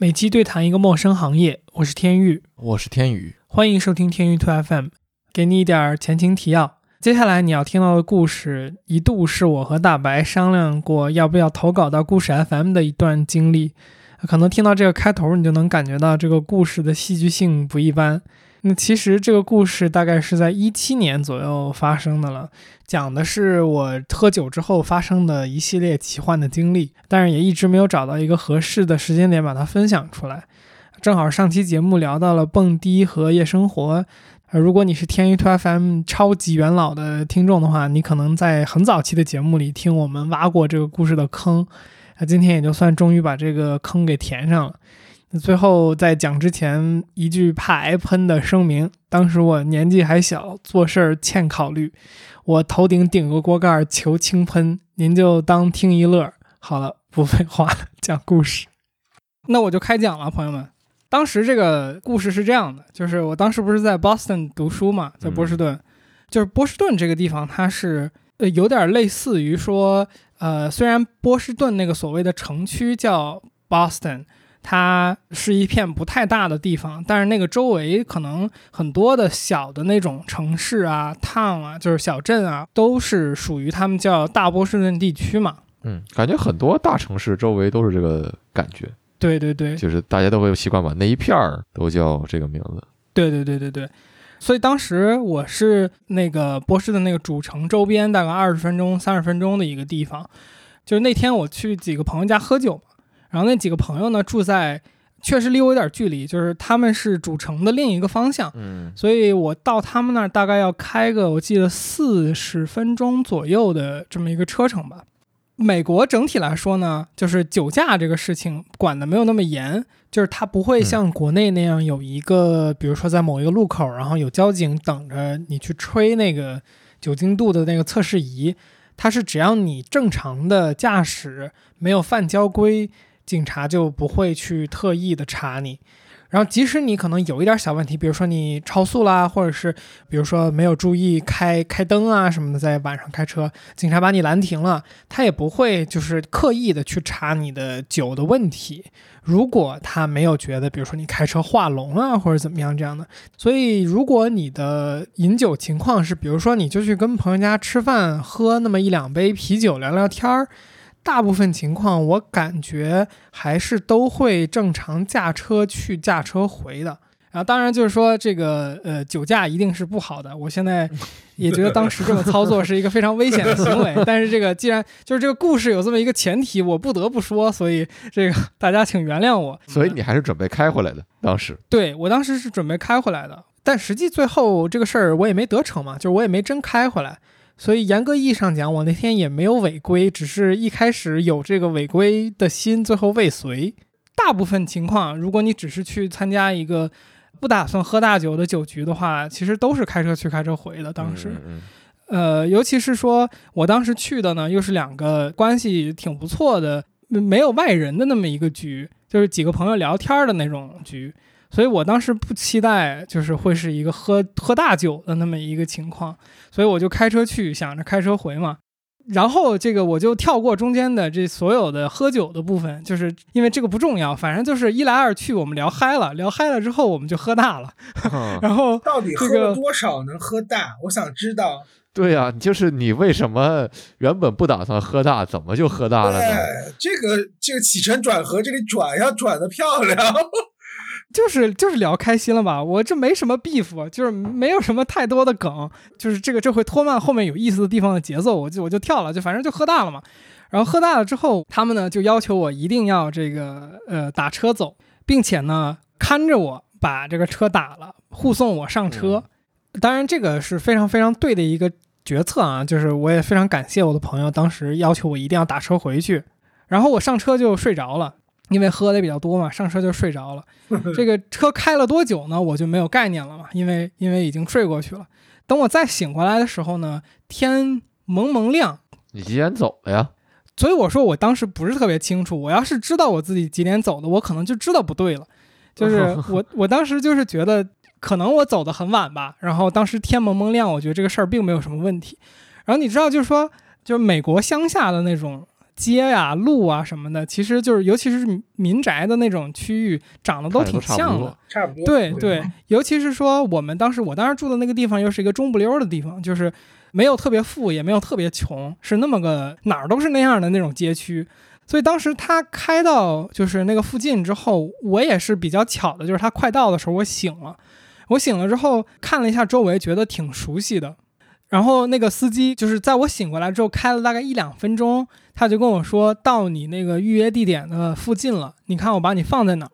每期对谈一个陌生行业，我是天宇，我是天宇，欢迎收听天宇 To FM，给你一点前情提要。接下来你要听到的故事，一度是我和大白商量过要不要投稿到故事 FM 的一段经历。可能听到这个开头，你就能感觉到这个故事的戏剧性不一般。那其实这个故事大概是在一七年左右发生的了，讲的是我喝酒之后发生的一系列奇幻的经历，但是也一直没有找到一个合适的时间点把它分享出来。正好上期节目聊到了蹦迪和夜生活，呃，如果你是天娱 to FM 超级元老的听众的话，你可能在很早期的节目里听我们挖过这个故事的坑，那今天也就算终于把这个坑给填上了。那最后在讲之前一句怕挨喷的声明：当时我年纪还小，做事儿欠考虑，我头顶顶个锅盖求轻喷，您就当听一乐。好了，不废话了，讲故事。那我就开讲了，朋友们。当时这个故事是这样的，就是我当时不是在 Boston 读书嘛，在波士顿，就是波士顿这个地方，它是呃有点类似于说，呃，虽然波士顿那个所谓的城区叫 Boston。它是一片不太大的地方，但是那个周围可能很多的小的那种城市啊、town 啊，就是小镇啊，都是属于他们叫大波士顿地区嘛。嗯，感觉很多大城市周围都是这个感觉。对对对，就是大家都会习惯把那一片儿都叫这个名字。对对对对对，所以当时我是那个波士顿那个主城周边大概二十分钟、三十分钟的一个地方，就是那天我去几个朋友家喝酒。然后那几个朋友呢，住在确实离我有点距离，就是他们是主城的另一个方向，嗯，所以我到他们那儿大概要开个我记得四十分钟左右的这么一个车程吧。美国整体来说呢，就是酒驾这个事情管的没有那么严，就是它不会像国内那样有一个，比如说在某一个路口，然后有交警等着你去吹那个酒精度的那个测试仪，它是只要你正常的驾驶，没有犯交规。警察就不会去特意的查你，然后即使你可能有一点小问题，比如说你超速啦，或者是比如说没有注意开开灯啊什么的，在晚上开车，警察把你拦停了，他也不会就是刻意的去查你的酒的问题。如果他没有觉得，比如说你开车画龙啊或者怎么样这样的，所以如果你的饮酒情况是，比如说你就去跟朋友家吃饭，喝那么一两杯啤酒聊聊天儿。大部分情况，我感觉还是都会正常驾车去、驾车回的。然后，当然就是说，这个呃，酒驾一定是不好的。我现在 也觉得当时这么操作是一个非常危险的行为。但是，这个既然就是这个故事有这么一个前提，我不得不说，所以这个大家请原谅我。所以你还是准备开回来的，当时？对我当时是准备开回来的，但实际最后这个事儿我也没得逞嘛，就是我也没真开回来。所以严格意义上讲，我那天也没有违规，只是一开始有这个违规的心，最后未遂。大部分情况，如果你只是去参加一个不打算喝大酒的酒局的话，其实都是开车去开车回的。当时，呃，尤其是说我当时去的呢，又是两个关系挺不错的、没有外人的那么一个局，就是几个朋友聊天的那种局。所以我当时不期待，就是会是一个喝喝大酒的那么一个情况，所以我就开车去，想着开车回嘛。然后这个我就跳过中间的这所有的喝酒的部分，就是因为这个不重要，反正就是一来二去，我们聊嗨了，聊嗨了之后我们就喝大了。然后 到底喝了多少能喝大？我想知道。对呀，就是你为什么原本不打算喝大，怎么就喝大了呢？这个这个起承转合，这里转要转的漂亮。就是就是聊开心了吧，我这没什么 beef，就是没有什么太多的梗，就是这个这会拖慢后面有意思的地方的节奏，我就我就跳了，就反正就喝大了嘛。然后喝大了之后，他们呢就要求我一定要这个呃打车走，并且呢看着我把这个车打了，护送我上车。当然这个是非常非常对的一个决策啊，就是我也非常感谢我的朋友当时要求我一定要打车回去，然后我上车就睡着了。因为喝的比较多嘛，上车就睡着了。这个车开了多久呢？我就没有概念了嘛，因为因为已经睡过去了。等我再醒过来的时候呢，天蒙蒙亮。你几点走的呀？所以我说我当时不是特别清楚。我要是知道我自己几点走的，我可能就知道不对了。就是 我我当时就是觉得可能我走的很晚吧。然后当时天蒙蒙亮，我觉得这个事儿并没有什么问题。然后你知道，就是说，就是美国乡下的那种。街呀、路啊什么的，其实就是尤其是民宅的那种区域，长得都挺像的。差不多。对对，尤其是说我们当时我当时住的那个地方又是一个中不溜的地方，就是没有特别富，也没有特别穷，是那么个哪儿都是那样的那种街区。所以当时他开到就是那个附近之后，我也是比较巧的，就是他快到的时候我醒了，我醒了之后看了一下周围，觉得挺熟悉的。然后那个司机就是在我醒过来之后开了大概一两分钟，他就跟我说到你那个预约地点的附近了，你看我把你放在哪儿。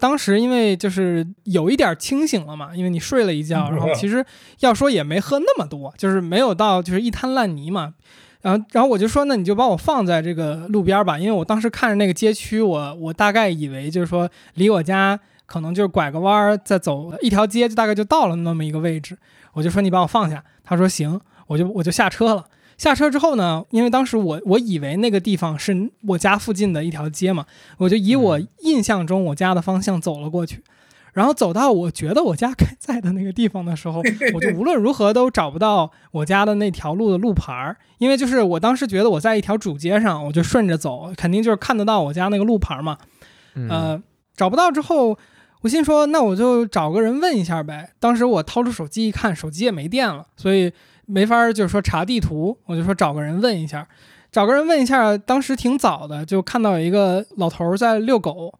当时因为就是有一点清醒了嘛，因为你睡了一觉，然后 其实要说也没喝那么多，就是没有到就是一滩烂泥嘛。然后，然后我就说，那你就把我放在这个路边吧，因为我当时看着那个街区，我我大概以为就是说离我家可能就是拐个弯儿再走一条街，就大概就到了那么一个位置。我就说你把我放下，他说行，我就我就下车了。下车之后呢，因为当时我我以为那个地方是我家附近的一条街嘛，我就以我印象中我家的方向走了过去。然后走到我觉得我家该在的那个地方的时候，我就无论如何都找不到我家的那条路的路牌儿，因为就是我当时觉得我在一条主街上，我就顺着走，肯定就是看得到我家那个路牌嘛。呃，找不到之后，我心说那我就找个人问一下呗。当时我掏出手机一看，手机也没电了，所以没法就是说查地图，我就说找个人问一下，找个人问一下。当时挺早的，就看到有一个老头在遛狗。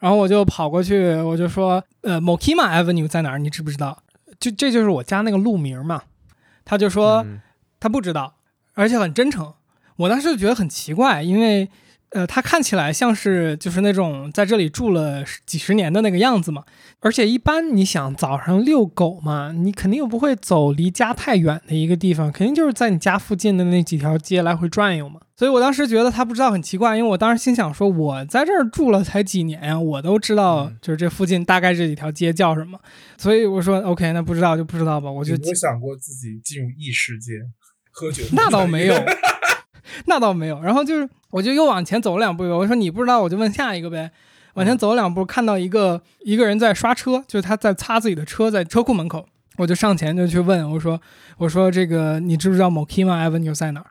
然后我就跑过去，我就说，呃，Mokima Avenue 在哪儿？你知不知道？就这就是我家那个路名嘛。他就说他不知道，而且很真诚。我当时就觉得很奇怪，因为。呃，它看起来像是就是那种在这里住了几十年的那个样子嘛。而且一般你想早上遛狗嘛，你肯定又不会走离家太远的一个地方，肯定就是在你家附近的那几条街来回转悠嘛。所以我当时觉得他不知道很奇怪，因为我当时心想说，我在这儿住了才几年呀，我都知道就是这附近大概这几条街叫什么。所以我说 OK，那不知道就不知道吧。我就有想过自己进入异世界喝酒？那倒没有。那倒没有，然后就是，我就又往前走了两步。我说你不知道，我就问下一个呗。往前走了两步，看到一个一个人在刷车，就是他在擦自己的车，在车库门口。我就上前就去问，我说我说这个你知不知道 Mokima Avenue 在哪儿？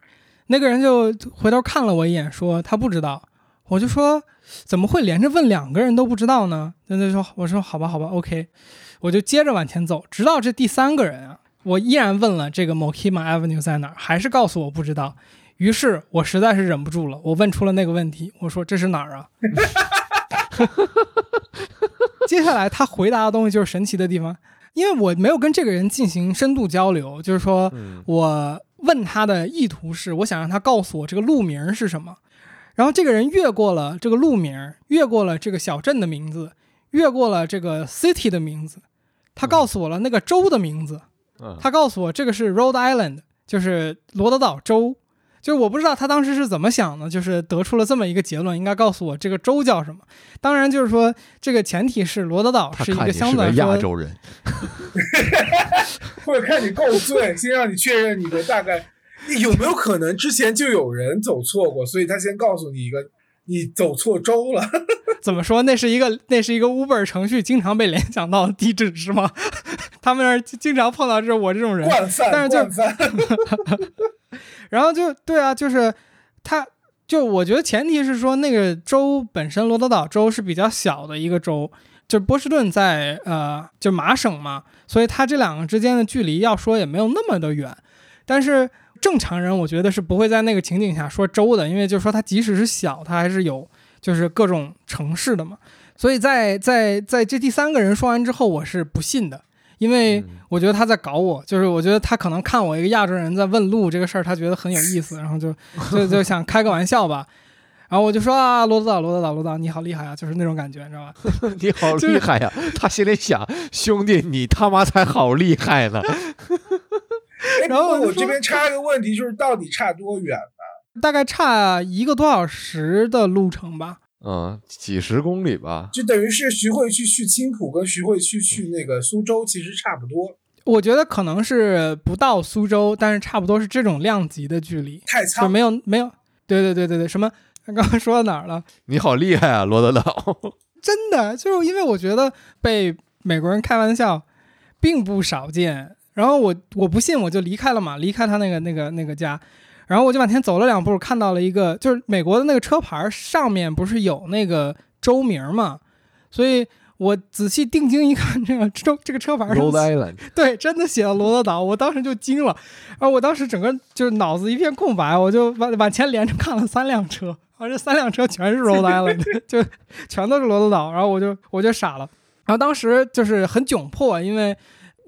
那个人就回头看了我一眼，说他不知道。我就说怎么会连着问两个人都不知道呢？那就说我说好吧好吧，OK。我就接着往前走，直到这第三个人啊，我依然问了这个 Mokima Avenue 在哪儿，还是告诉我不知道。于是我实在是忍不住了，我问出了那个问题，我说这是哪儿啊？接下来他回答的东西就是神奇的地方，因为我没有跟这个人进行深度交流，就是说我问他的意图是，我想让他告诉我这个路名是什么。然后这个人越过了这个路名，越过了这个小镇的名字，越过了这个 city 的名字，他告诉我了那个州的名字。他告诉我这个是 Rhode Island，就是罗德岛州。就是我不知道他当时是怎么想的，就是得出了这么一个结论，应该告诉我这个州叫什么。当然，就是说这个前提是罗德岛是一个相对亚洲人，或者看你够醉，先让你确认你的大概有没有可能之前就有人走错过，所以他先告诉你一个你走错州了。怎么说？那是一个那是一个 Uber 程序经常被联想到的地址是吗？他们那儿经常碰到这我这种人，但是就。然后就对啊，就是他，就我觉得前提是说那个州本身，罗德岛州是比较小的一个州，就波士顿在呃，就麻省嘛，所以它这两个之间的距离要说也没有那么的远。但是正常人我觉得是不会在那个情景下说州的，因为就是说它即使是小，它还是有就是各种城市的嘛。所以在在在这第三个人说完之后，我是不信的。因为我觉得他在搞我，就是我觉得他可能看我一个亚洲人在问路这个事儿，他觉得很有意思，然后就就就想 开个玩笑吧。然后我就说啊，罗德岛，罗德岛，罗德岛，你好厉害啊，就是那种感觉，你知道吧？你好厉害呀！他心里想，兄弟，你他妈才好厉害呢。然后我这边插一个问题，就是到底差多远呢？大概差一个多小时的路程吧。嗯，几十公里吧，就等于是徐汇区去青浦跟徐汇区去那个苏州其实差不多。我觉得可能是不到苏州，但是差不多是这种量级的距离。太就没有没有，对对对对对，什么？刚刚说到哪儿了？你好厉害啊，罗德岛！真的，就是因为我觉得被美国人开玩笑并不少见。然后我我不信，我就离开了嘛，离开他那个那个那个家。然后我就往前走了两步，看到了一个，就是美国的那个车牌上面不是有那个州名嘛，所以我仔细定睛一看，这个州这个车牌上 Rhode Island，对，真的写了罗德岛，我当时就惊了，然后我当时整个就是脑子一片空白，我就往往前连着看了三辆车，而这三辆车全是 Rhode Island，就全都是罗德岛，然后我就我就傻了，然后当时就是很窘迫，因为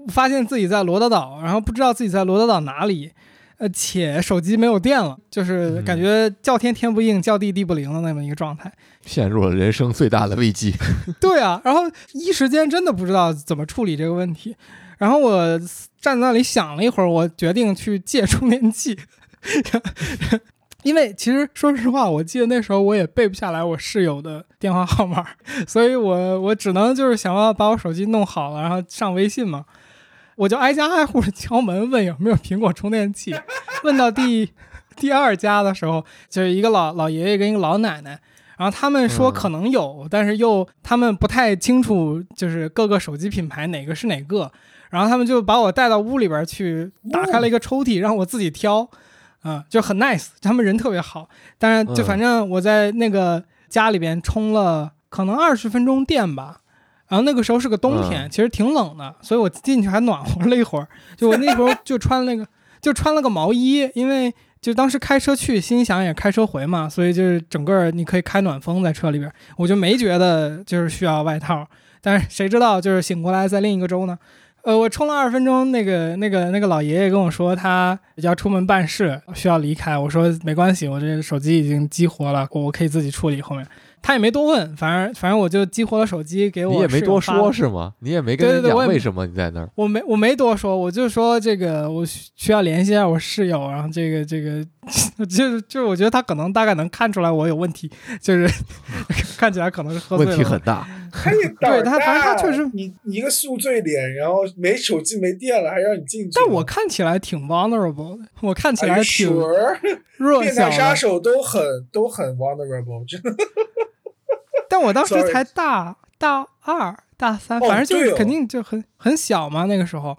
发现自己在罗德岛，然后不知道自己在罗德岛哪里。呃，且手机没有电了，就是感觉叫天天不应，叫地地不灵的那么一个状态。陷入了人生最大的危机。对啊，然后一时间真的不知道怎么处理这个问题。然后我站在那里想了一会儿，我决定去借充电器，因为其实说实话，我记得那时候我也背不下来我室友的电话号码，所以我我只能就是想要把我手机弄好了，然后上微信嘛。我就挨家挨户的敲门，问有没有苹果充电器。问到第第二家的时候，就是一个老老爷爷跟一个老奶奶，然后他们说可能有，但是又他们不太清楚，就是各个手机品牌哪个是哪个。然后他们就把我带到屋里边去，打开了一个抽屉，让我自己挑。嗯，就很 nice，他们人特别好。但是就反正我在那个家里边充了可能二十分钟电吧。然后那个时候是个冬天，其实挺冷的，所以我进去还暖和了一会儿。就我那时候就穿那个，就穿了个毛衣，因为就当时开车去，心想也开车回嘛，所以就是整个你可以开暖风在车里边，我就没觉得就是需要外套。但是谁知道就是醒过来在另一个州呢？呃，我冲了二十分钟，那个那个那个老爷爷跟我说他要出门办事，需要离开。我说没关系，我这手机已经激活了，我可以自己处理后面。他也没多问，反正反正我就激活了手机给我。你也没多说是吗？你也没跟人讲为什么你在那儿。我没我没多说，我就说这个我需要联系一下我室友，然后这个这个 就是就是我觉得他可能大概能看出来我有问题，就是 看起来可能是喝醉了。问题很大。对他反正他确实你你一个宿醉脸，然后没手机没电了还让你进去。但我看起来挺 vulnerable 的，我看起来挺弱小。变态杀手都很都很 vulnerable，真的。但我当时才大大二、大三，反正就是肯定就很很小嘛。那个时候，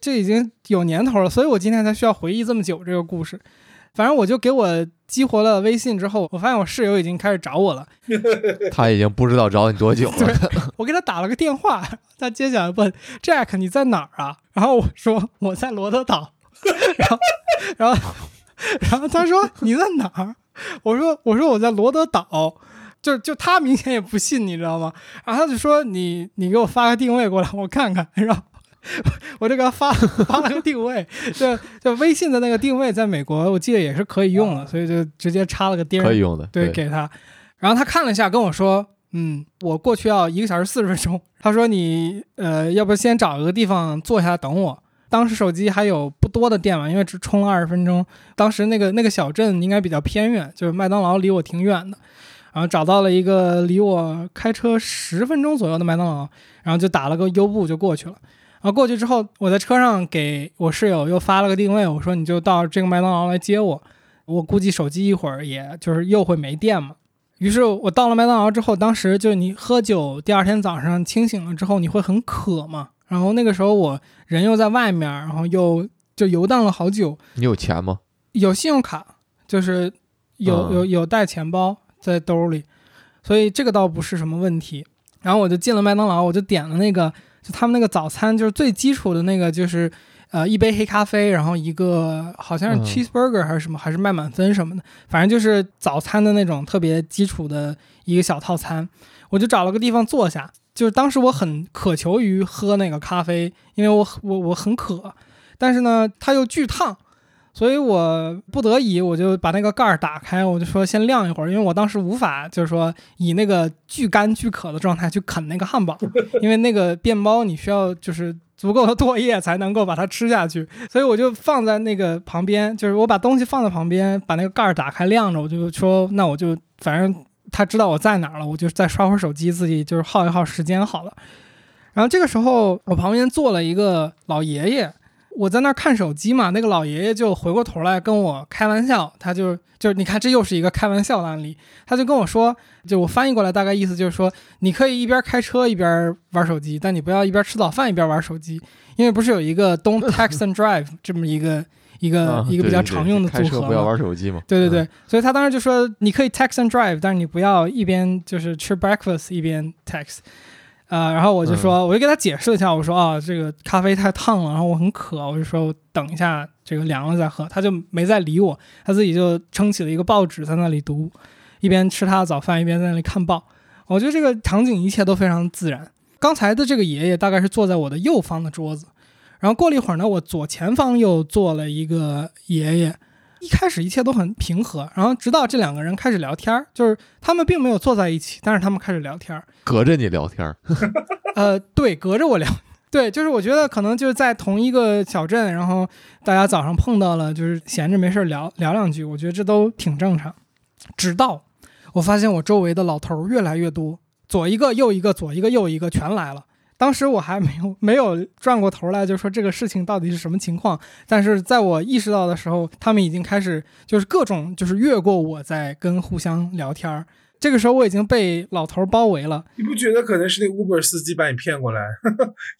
这已经有年头了，所以我今天才需要回忆这么久这个故事。反正我就给我激活了微信之后，我发现我室友已经开始找我了。他已经不知道找你多久了。我给他打了个电话，他接下来问：“Jack，你在哪儿啊？”然后我说：“我在罗德岛。”然后，然后，然后他说：“你在哪儿？”我说：“我说我在罗德岛。”就就他明显也不信，你知道吗？然后他就说：“你你给我发个定位过来，我看看。”然后我就给他发发了个定位，就就微信的那个定位，在美国我记得也是可以用的，所以就直接插了个钉可以用的，对，给他。然后他看了一下，跟我说：“嗯，我过去要一个小时四十分钟。”他说：“你呃，要不先找一个地方坐下等我。”当时手机还有不多的电嘛，因为只充了二十分钟。当时那个那个小镇应该比较偏远，就是麦当劳离我挺远的。然后找到了一个离我开车十分钟左右的麦当劳，然后就打了个优步就过去了。然后过去之后，我在车上给我室友又发了个定位，我说你就到这个麦当劳来接我。我估计手机一会儿也就是又会没电嘛。于是我到了麦当劳之后，当时就你喝酒，第二天早上清醒了之后你会很渴嘛。然后那个时候我人又在外面，然后又就游荡了好久。你有钱吗？有信用卡，就是有有有带钱包。在兜里，所以这个倒不是什么问题。然后我就进了麦当劳，我就点了那个，就他们那个早餐，就是最基础的那个，就是呃一杯黑咖啡，然后一个好像是 cheeseburger 还是什么，还是麦满分什么的，反正就是早餐的那种特别基础的一个小套餐。我就找了个地方坐下，就是当时我很渴求于喝那个咖啡，因为我我我很渴，但是呢它又巨烫。所以我不得已，我就把那个盖儿打开，我就说先晾一会儿，因为我当时无法就是说以那个巨干巨渴的状态去啃那个汉堡，因为那个面包你需要就是足够的唾液才能够把它吃下去，所以我就放在那个旁边，就是我把东西放在旁边，把那个盖儿打开晾着，我就说那我就反正他知道我在哪儿了，我就再刷会儿手机，自己就是耗一耗时间好了。然后这个时候我旁边坐了一个老爷爷。我在那儿看手机嘛，那个老爷爷就回过头来跟我开玩笑，他就就是你看这又是一个开玩笑的案例，他就跟我说，就我翻译过来大概意思就是说，你可以一边开车一边玩手机，但你不要一边吃早饭一边玩手机，因为不是有一个 Don't text and drive 这么一个一个、啊一个比较常用的开车不要组合嘛。玩手机嘛。对对对，嗯，所以他当时就说，你可以 text and drive，但是你不要一边就是吃 breakfast 一边 text。呃，然后我就说，我就给他解释了一下，我说啊，这个咖啡太烫了，然后我很渴，我就说我等一下这个凉了再喝。他就没再理我，他自己就撑起了一个报纸在那里读，一边吃他的早饭一边在那里看报。我觉得这个场景一切都非常自然。刚才的这个爷爷大概是坐在我的右方的桌子，然后过了一会儿呢，我左前方又坐了一个爷爷。一开始一切都很平和，然后直到这两个人开始聊天儿，就是他们并没有坐在一起，但是他们开始聊天儿。隔着你聊天儿，呃，对，隔着我聊。对，就是我觉得可能就是在同一个小镇，然后大家早上碰到了，就是闲着没事儿聊聊两句，我觉得这都挺正常。直到我发现我周围的老头儿越来越多，左一个右一个，左一个右一个，全来了。当时我还没有没有转过头来，就说这个事情到底是什么情况。但是在我意识到的时候，他们已经开始就是各种就是越过我在跟互相聊天儿。这个时候我已经被老头儿包围了，你不觉得可能是那 Uber 司机把你骗过来，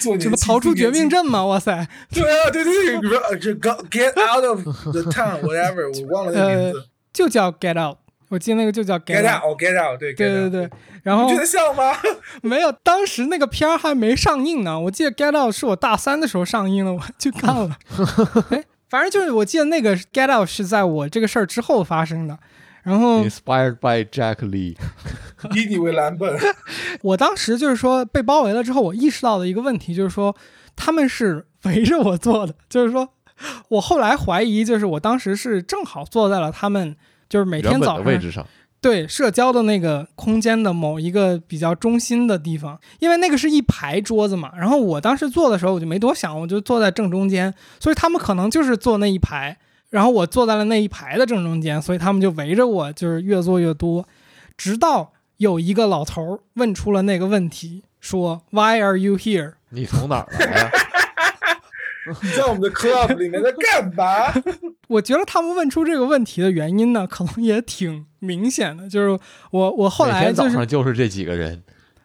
做什么逃出绝命？镇吗？哇塞！对啊，对对对，比如说呃，这 get out of the town whatever，我忘了那名字。就叫 Get Out，我记得那个就叫 get Out，哦 Get out，对对对对，然后你觉得像吗？没有，当时那个片儿还没上映呢。我记得 Get Out 是我大三的时候上映了，我去看了。哎，反正就是我记得那个 Get Out 是在我这个事儿之后发生的。然后 Inspired by Jack Lee，以你为蓝本，我当时就是说被包围了之后，我意识到的一个问题就是说他们是围着我坐的，就是说我后来怀疑，就是我当时是正好坐在了他们就是每天早上位置上，对社交的那个空间的某一个比较中心的地方，因为那个是一排桌子嘛。然后我当时坐的时候，我就没多想，我就坐在正中间，所以他们可能就是坐那一排，然后我坐在了那一排的正中间，所以他们就围着我，就是越坐越多，直到有一个老头儿问出了那个问题，说 “Why are you here？” 你从哪儿来呀？你在我们的 club 里面在干嘛？我觉得他们问出这个问题的原因呢，可能也挺明显的，就是我我后来就是上就是这几个人，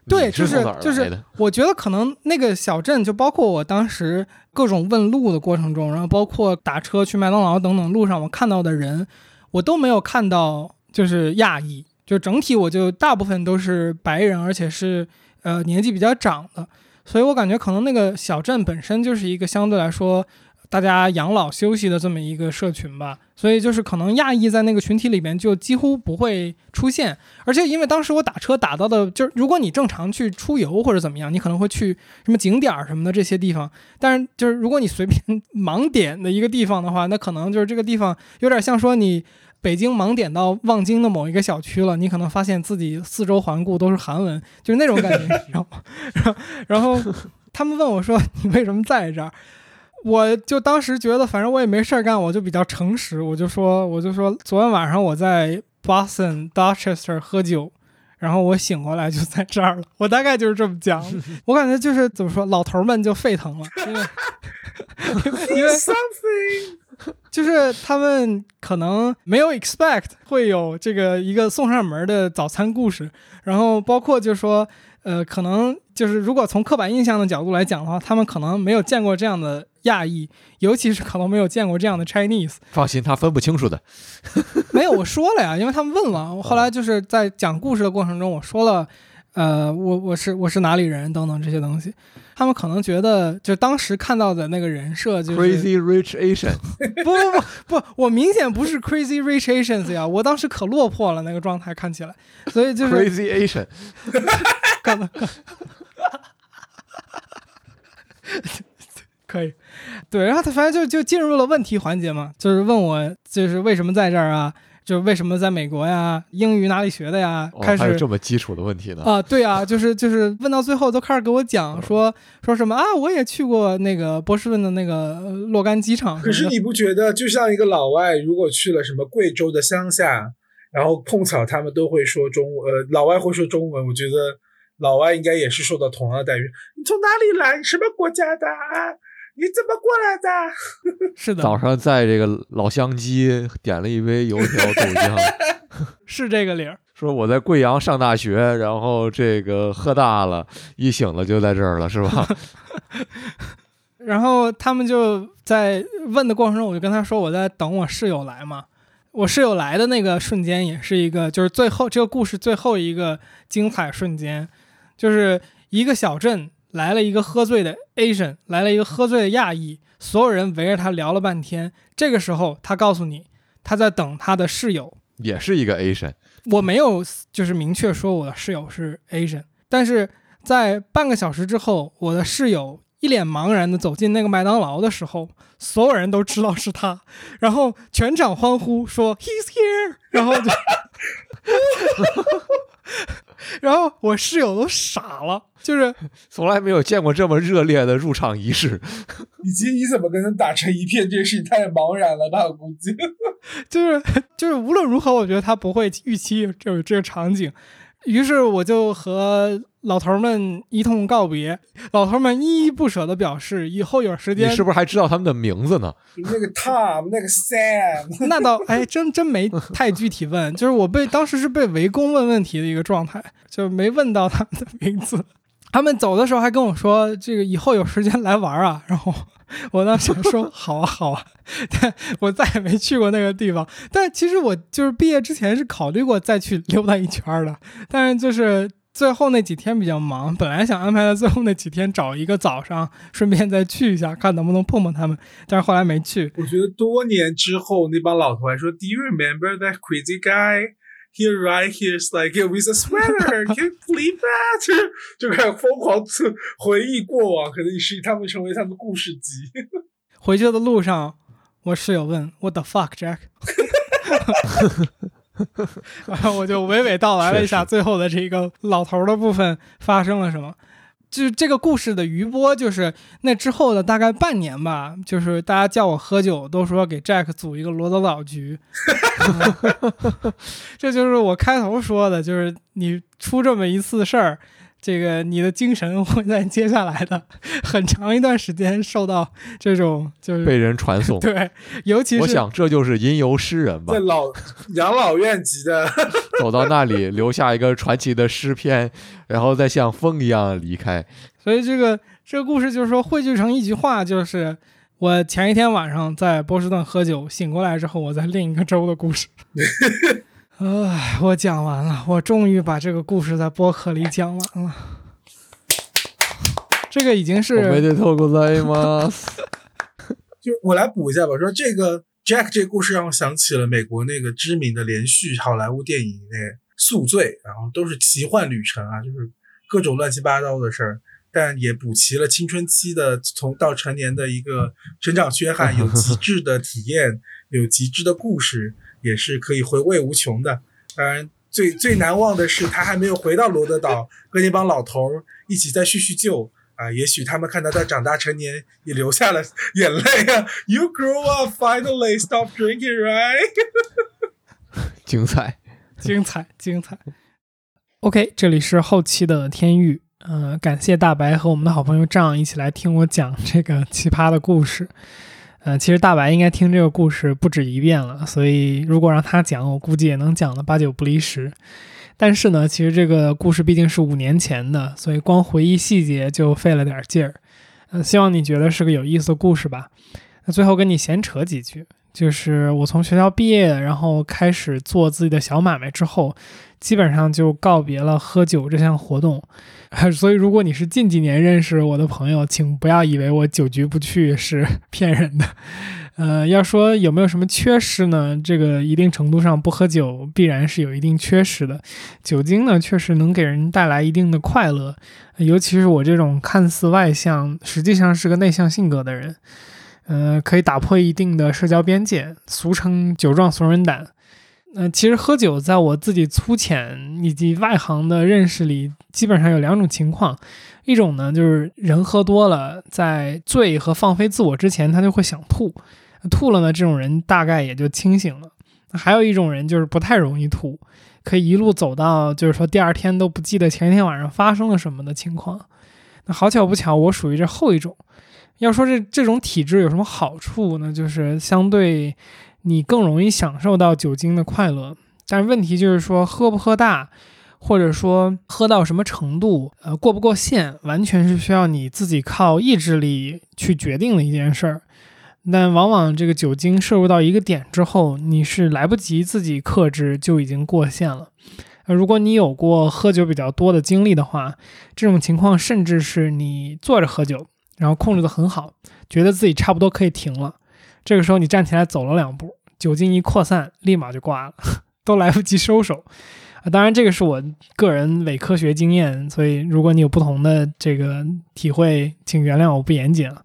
对，就是就是？我觉得可能那个小镇，就包括我当时各种问路的过程中，然后包括打车去麦当劳等等路上我看到的人，我都没有看到就是亚裔，就整体我就大部分都是白人，而且是呃年纪比较长的，所以我感觉可能那个小镇本身就是一个相对来说。大家养老休息的这么一个社群吧，所以就是可能亚裔在那个群体里面就几乎不会出现，而且因为当时我打车打到的，就是如果你正常去出游或者怎么样，你可能会去什么景点儿什么的这些地方，但是就是如果你随便盲点的一个地方的话，那可能就是这个地方有点像说你北京盲点到望京的某一个小区了，你可能发现自己四周环顾都是韩文，就是那种感觉，然后然后他们问我说 你为什么在这儿？我就当时觉得，反正我也没事儿干，我就比较诚实，我就说，我就说，昨天晚上我在 Boston Dorchester 喝酒，然后我醒过来就在这儿了。我大概就是这么讲，我感觉就是怎么说，老头儿们就沸腾了，因为因为 something，就是他们可能没有 expect 会有这个一个送上门的早餐故事，然后包括就是说，呃，可能就是如果从刻板印象的角度来讲的话，他们可能没有见过这样的亚裔，尤其是可能没有见过这样的 Chinese。放心，他分不清楚的。没有，我说了呀，因为他们问了，我后来就是在讲故事的过程中，我说了，呃，我我是我是哪里人等等这些东西，他们可能觉得就当时看到的那个人设就是 Crazy Rich Asian，不不不不，我明显不是 Crazy Rich Asians 呀，我当时可落魄了那个状态看起来，所以就是 Crazy Asian，可以，对，然后他反正就就进入了问题环节嘛，就是问我就是为什么在这儿啊，就是为什么在美国呀，英语哪里学的呀，哦，开始还有这么基础的问题呢？啊，对啊，就是就是问到最后都开始给我讲说说什么啊，我也去过那个波士顿的那个呃洛杉矶场可是你不觉得，就像一个老外，如果去了什么贵州的乡下，然后碰巧他们都会说中，呃，老外会说中文，我觉得老外应该也是受到同样的待遇。你从哪里来？什么国家的？啊？你怎么过来的？是的，早上在这个老乡鸡点了一杯油条豆浆，是这个理儿。说我在贵阳上大学，然后这个喝大了，一醒了就在这儿了，是吧？然后他们就在问的过程中，我就跟他说我在等我室友来嘛。我室友来的那个瞬间，也是一个就是最后这个故事最后一个精彩瞬间，就是一个小镇来了一个喝醉的 Asian，来了一个喝醉的亚裔，所有人围着他聊了半天。这个时候，他告诉你他在等他的室友。也是一个 Asian，我没有就是明确说我的室友是 Asian，但是在半个小时之后，我的室友一脸茫然的走进那个麦当劳的时候，所有人都知道是他，然后全场欢呼说 He's here，然后就，然后我室友都傻了，就是 从来没有见过这么热烈的入场仪式。以及你怎么跟他打成一片，这件事情太茫然了吧？我估计。就是就是无论如何，我觉得他不会预期就有这个场景，于是我就和老头们一通告别，老头们依依不舍的表示以后有时间，你是不是还知道他们的名字呢？那个 Tom，那个 Sam，那倒哎，真真没太具体问，就是我被当时是被围攻问问题的一个状态，就没问到他们的名字。他们走的时候还跟我说，这个以后有时间来玩啊，然后。我当时 说好啊好啊，但我再也没去过那个地方。但其实我就是毕业之前是考虑过再去溜达一圈的，但是就是最后那几天比较忙，本来想安排在最后那几天找一个早上，顺便再去一下，看能不能碰碰他们。但是后来没去。我觉得多年之后那帮老头还说，Do you remember that crazy guy? Here right here is like with a sweater. Can you believe that? 就开始疯狂回忆过往，可能是他们成为他们故事集。回去的路上，我室友问 What the fuck, Jack？然后我就娓娓道来了一下最后的这个老头的部分发生了什么。就是这个故事的余波，就是那之后的大概半年吧，就是大家叫我喝酒，都说给 Jack 组一个罗德岛局 这就是我开头说的，就是你出这么一次事儿。这个你的精神会在接下来的很长一段时间受到这种就是被人传颂，对，尤其是我想这就是吟游诗人吧，在老养老院级的 走到那里留下一个传奇的诗篇，然后再像风一样离开。所以这个这个故事就是说汇聚成一句话，就是我前一天晚上在波士顿喝酒，醒过来之后我在另一个州的故事。唉，我讲完了，我终于把这个故事在播客里讲完了。这个已经是没得透过 在吗？就我来补一下吧，说这个 Jack 这个故事让我想起了美国那个知名的连续好莱坞电影那《宿醉》，然后都是奇幻旅程啊，就是各种乱七八糟的事儿，但也补齐了青春期的从到成年的一个成长缺憾，有极致的体验，有极致的故事。也是可以回味无穷的。当然，最最难忘的是他还没有回到罗德岛，跟那帮老头儿一起再叙叙旧啊。也许他们看到他长大成年，也流下了眼泪啊。You grow up, finally stop drinking, right？精彩，精彩，精彩。OK，这里是后期的天域，呃，感谢大白和我们的好朋友仗一起来听我讲这个奇葩的故事。呃，其实大白应该听这个故事不止一遍了，所以如果让他讲，我估计也能讲的八九不离十。但是呢，其实这个故事毕竟是五年前的，所以光回忆细节就费了点劲儿。呃，希望你觉得是个有意思的故事吧。那最后跟你闲扯几句，就是我从学校毕业，然后开始做自己的小买卖之后，基本上就告别了喝酒这项活动。所以，如果你是近几年认识我的朋友，请不要以为我酒局不去是 骗人的。呃，要说有没有什么缺失呢？这个一定程度上不喝酒必然是有一定缺失的。酒精呢，确实能给人带来一定的快乐，尤其是我这种看似外向，实际上是个内向性格的人，呃，可以打破一定的社交边界，俗称酒壮怂人胆。嗯，其实喝酒在我自己粗浅以及外行的认识里，基本上有两种情况。一种呢，就是人喝多了，在醉和放飞自我之前，他就会想吐，吐了呢，这种人大概也就清醒了。还有一种人就是不太容易吐，可以一路走到，就是说第二天都不记得前一天晚上发生了什么的情况。那好巧不巧，我属于这后一种。要说这这种体质有什么好处呢？就是相对。你更容易享受到酒精的快乐，但问题就是说，喝不喝大，或者说喝到什么程度，呃，过不过线，完全是需要你自己靠意志力去决定的一件事儿。但往往这个酒精摄入到一个点之后，你是来不及自己克制，就已经过线了。如果你有过喝酒比较多的经历的话，这种情况甚至是你坐着喝酒，然后控制得很好，觉得自己差不多可以停了，这个时候你站起来走了两步，酒精一扩散，立马就挂了，都来不及收手。啊，当然这个是我个人伪科学经验，所以如果你有不同的这个体会，请原谅我不严谨啊。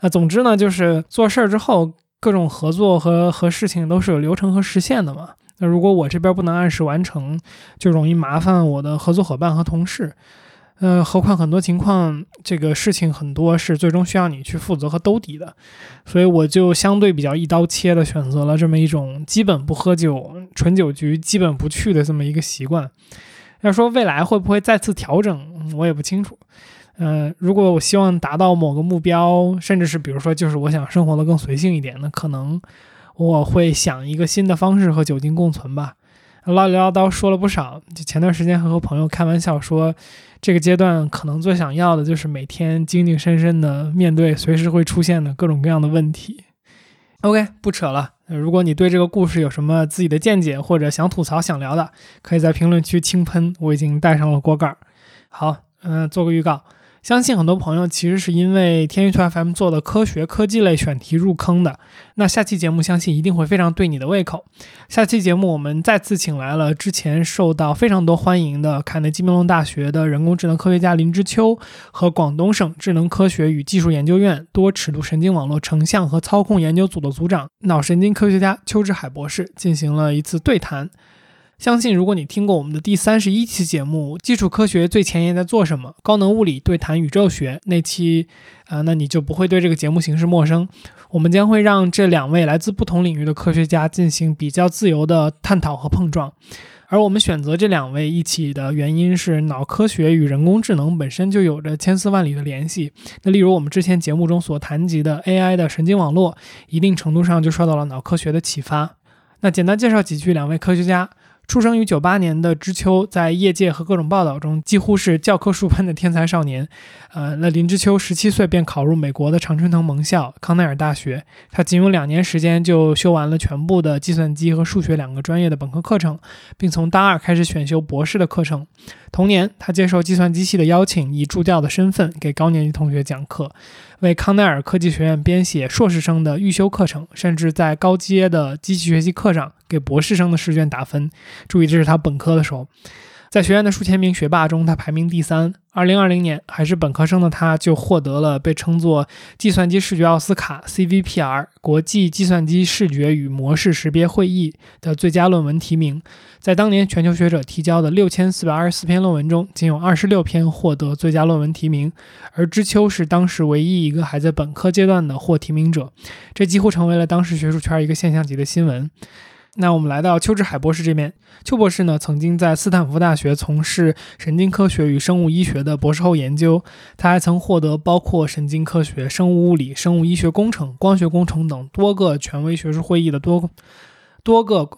那总之呢，就是做事儿之后，各种合作和和事情都是有流程和时限的嘛。那如果我这边不能按时完成，就容易麻烦我的合作伙伴和同事。呃，何况很多情况，这个事情很多是最终需要你去负责和兜底的，所以我就相对比较一刀切的选择了这么一种基本不喝酒、纯酒局基本不去的这么一个习惯。要说未来会不会再次调整，我也不清楚。呃，如果我希望达到某个目标，甚至是比如说就是我想生活的更随性一点，那可能我会想一个新的方式和酒精共存吧。唠里唠叨说了不少，就前段时间还和朋友开玩笑说，这个阶段可能最想要的就是每天精精神神的面对随时会出现的各种各样的问题。OK，不扯了。如果你对这个故事有什么自己的见解，或者想吐槽、想聊的，可以在评论区轻喷，我已经带上了锅盖。好，嗯，做个预告。相信很多朋友其实是因为天娱兔 FM 做的科学科技类选题入坑的。那下期节目相信一定会非常对你的胃口。下期节目我们再次请来了之前受到非常多欢迎的卡内基梅隆大学的人工智能科学家林之秋和广东省智能科学与技术研究院多尺度神经网络成像和操控研究组的组长脑神经科学家邱志海博士进行了一次对谈。相信如果你听过我们的第三十一期节目《基础科学最前沿在做什么：高能物理对谈宇宙学》那期，啊，那你就不会对这个节目形式陌生。我们将会让这两位来自不同领域的科学家进行比较自由的探讨和碰撞。而我们选择这两位一起的原因是，脑科学与人工智能本身就有着千丝万缕的联系。那例如我们之前节目中所谈及的 AI 的神经网络，一定程度上就受到了脑科学的启发。那简单介绍几句两位科学家。出生于九八年的知秋，在业界和各种报道中几乎是教科书般的天才少年。呃，那林知秋十七岁便考入美国的常春藤盟校康奈尔大学，他仅用两年时间就修完了全部的计算机和数学两个专业的本科课程，并从大二开始选修博士的课程。同年，他接受计算机系的邀请，以助教的身份给高年级同学讲课，为康奈尔科技学院编写硕士生的预修课程，甚至在高阶的机器学习课上给博士生的试卷打分。注意，这是他本科的时候。在学院的数千名学霸中，他排名第三。二零二零年，还是本科生的他，就获得了被称作“计算机视觉奥斯卡 ”（CVPR） 国际计算机视觉与模式识别会议的最佳论文提名。在当年全球学者提交的六千四百二十四篇论文中，仅有二十六篇获得最佳论文提名。而知秋是当时唯一一个还在本科阶段的获提名者，这几乎成为了当时学术圈一个现象级的新闻。那我们来到邱志海博士这边。邱博士呢，曾经在斯坦福大学从事神经科学与生物医学的博士后研究。他还曾获得包括神经科学、生物物理、生物医学工程、光学工程等多个权威学术会议的多多个。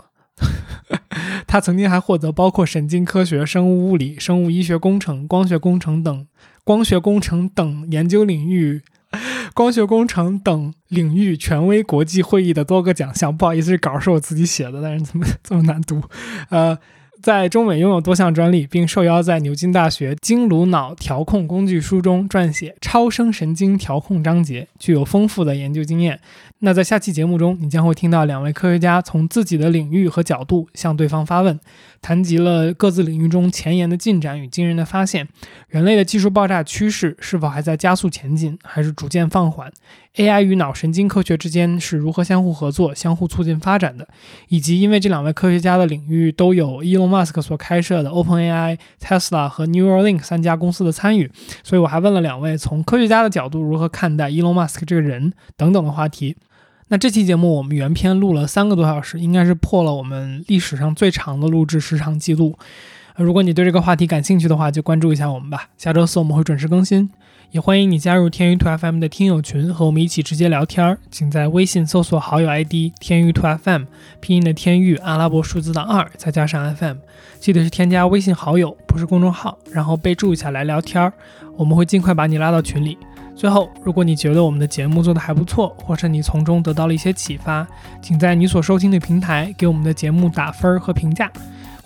他曾经还获得包括神经科学、生物物理、生物医学工程、光学工程等光学工程等研究领域。光学工程等领域权威国际会议的多个奖项，不好意思，这稿是我自己写的，但是怎么这么难读？呃。在中美拥有多项专利，并受邀在牛津大学经颅脑调控工具书中撰写超声神经调控章节，具有丰富的研究经验。那在下期节目中，你将会听到两位科学家从自己的领域和角度向对方发问，谈及了各自领域中前沿的进展与惊人的发现，人类的技术爆炸趋势是否还在加速前进，还是逐渐放缓？AI 与脑神经科学之间是如何相互合作、相互促进发展的？以及因为这两位科学家的领域都有 Elon Musk 所开设的 OpenAI、Tesla 和 Neuralink 三家公司的参与，所以我还问了两位从科学家的角度如何看待 Elon Musk 这个人等等的话题。那这期节目我们原片录了三个多小时，应该是破了我们历史上最长的录制时长记录。如果你对这个话题感兴趣的话，就关注一下我们吧。下周四我们会准时更新，也欢迎你加入天娱兔 FM 的听友群，和我们一起直接聊天儿。请在微信搜索好友 ID 天娱兔 FM，拼音的天域，阿拉伯数字的二，再加上 FM，记得是添加微信好友，不是公众号，然后备注一下来聊天儿，我们会尽快把你拉到群里。最后，如果你觉得我们的节目做得还不错，或者你从中得到了一些启发，请在你所收听的平台给我们的节目打分和评价。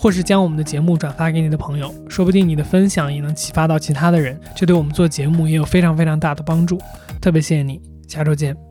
或是将我们的节目转发给你的朋友，说不定你的分享也能启发到其他的人，这对我们做节目也有非常非常大的帮助。特别谢谢你，下周见。